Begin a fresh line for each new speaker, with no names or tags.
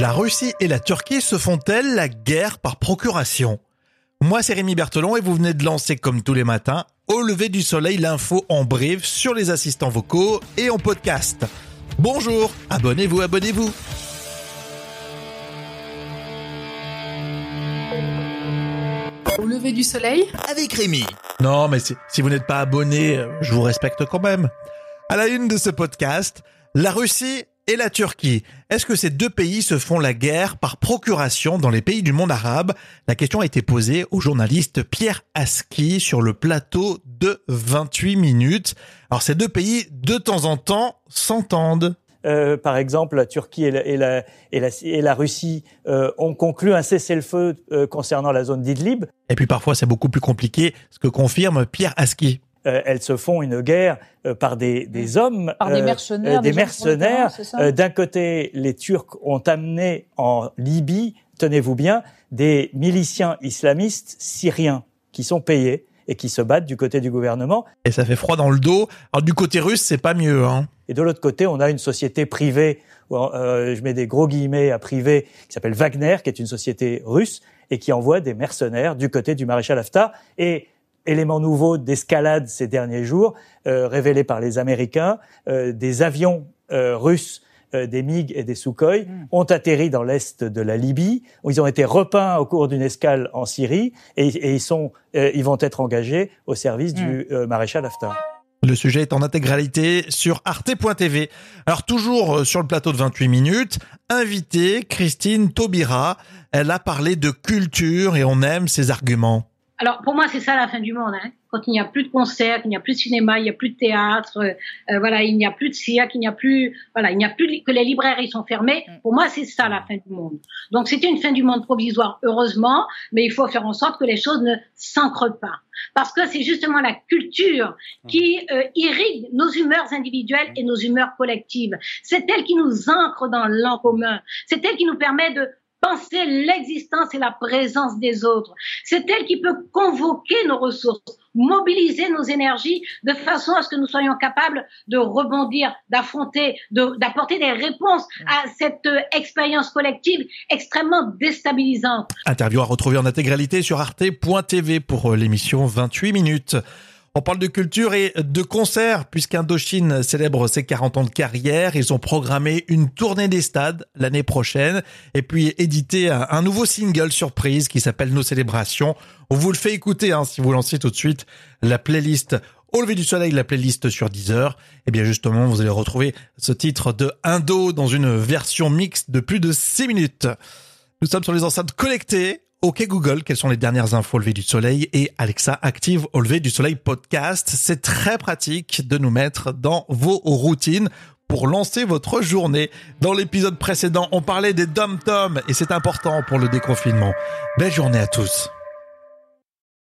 La Russie et la Turquie se font-elles la guerre par procuration? Moi c'est Rémi Berthelon et vous venez de lancer comme tous les matins au lever du soleil l'info en brief sur les assistants vocaux et en podcast. Bonjour, abonnez-vous, abonnez-vous.
Au lever du soleil?
Avec Rémi. Non mais si, si vous n'êtes pas abonné, euh, je vous respecte quand même. À la une de ce podcast, la Russie et la Turquie. Est-ce que ces deux pays se font la guerre par procuration dans les pays du monde arabe? La question a été posée au journaliste Pierre Aski sur le plateau de 28 minutes. Alors ces deux pays, de temps en temps, s'entendent.
Euh, par exemple, la Turquie et la, et la, et la, et la Russie euh, ont conclu un cessez-le-feu euh, concernant la zone d'Idlib.
Et puis parfois c'est beaucoup plus compliqué, ce que confirme Pierre Aski.
Euh, elles se font une guerre euh, par des, des hommes,
Par des mercenaires,
des
des
mercenaires. Euh, D'un côté, les Turcs ont amené en Libye, tenez-vous bien, des miliciens islamistes syriens qui sont payés et qui se battent du côté du gouvernement.
Et ça fait froid dans le dos. Alors du côté russe, c'est pas mieux. Hein.
Et de l'autre côté, on a une société privée, euh, je mets des gros guillemets à privé, qui s'appelle Wagner, qui est une société russe et qui envoie des mercenaires du côté du maréchal Haftar. Et élément nouveau d'escalade ces derniers jours, euh, révélé par les Américains, euh, des avions euh, russes euh, des MiG et des Sukhoi ont atterri dans l'est de la Libye. où Ils ont été repeints au cours d'une escale en Syrie et, et ils sont, euh, ils vont être engagés au service du euh, maréchal Haftar.
Le sujet est en intégralité sur arte.tv. Alors toujours euh, sur le plateau de 28 minutes, invité Christine Taubira. Elle a parlé de culture et on aime ses arguments.
Alors pour moi c'est ça la fin du monde. Hein. Quand il n'y a plus de concerts, qu'il n'y a plus de cinéma, il n'y a plus de théâtre, euh, euh, voilà, il n'y a plus de cirque, il n'y a plus, voilà, il n'y a plus que les librairies sont fermées. Pour moi c'est ça la fin du monde. Donc c'était une fin du monde provisoire heureusement, mais il faut faire en sorte que les choses ne s'encrent pas. Parce que c'est justement la culture qui euh, irrigue nos humeurs individuelles et nos humeurs collectives. C'est elle qui nous ancre dans l'an commun. C'est elle qui nous permet de penser l'existence et la présence des autres. C'est elle qui peut convoquer nos ressources, mobiliser nos énergies de façon à ce que nous soyons capables de rebondir, d'affronter, de- d'apporter des réponses à cette euh, expérience collective extrêmement déstabilisante.
Interview à retrouver en intégralité sur arte.tv pour euh, l'émission 28 minutes. On parle de culture et de concerts puisqu'Indochine célèbre ses 40 ans de carrière. Ils ont programmé une tournée des stades l'année prochaine et puis édité un, nouveau single surprise qui s'appelle Nos célébrations. On vous le fait écouter hein, si vous lancez tout de suite la playlist au lever du soleil, la playlist sur Deezer. Et bien justement, vous allez retrouver ce titre de Indo dans une version mixte de plus de 6 minutes. Nous sommes sur les enceintes connectées. OK Google, quelles sont les dernières infos au lever du soleil? Et Alexa active au lever du soleil podcast. C'est très pratique de nous mettre dans vos routines pour lancer votre journée. Dans l'épisode précédent, on parlait des dom-toms et c'est important pour le déconfinement. Belle journée à tous.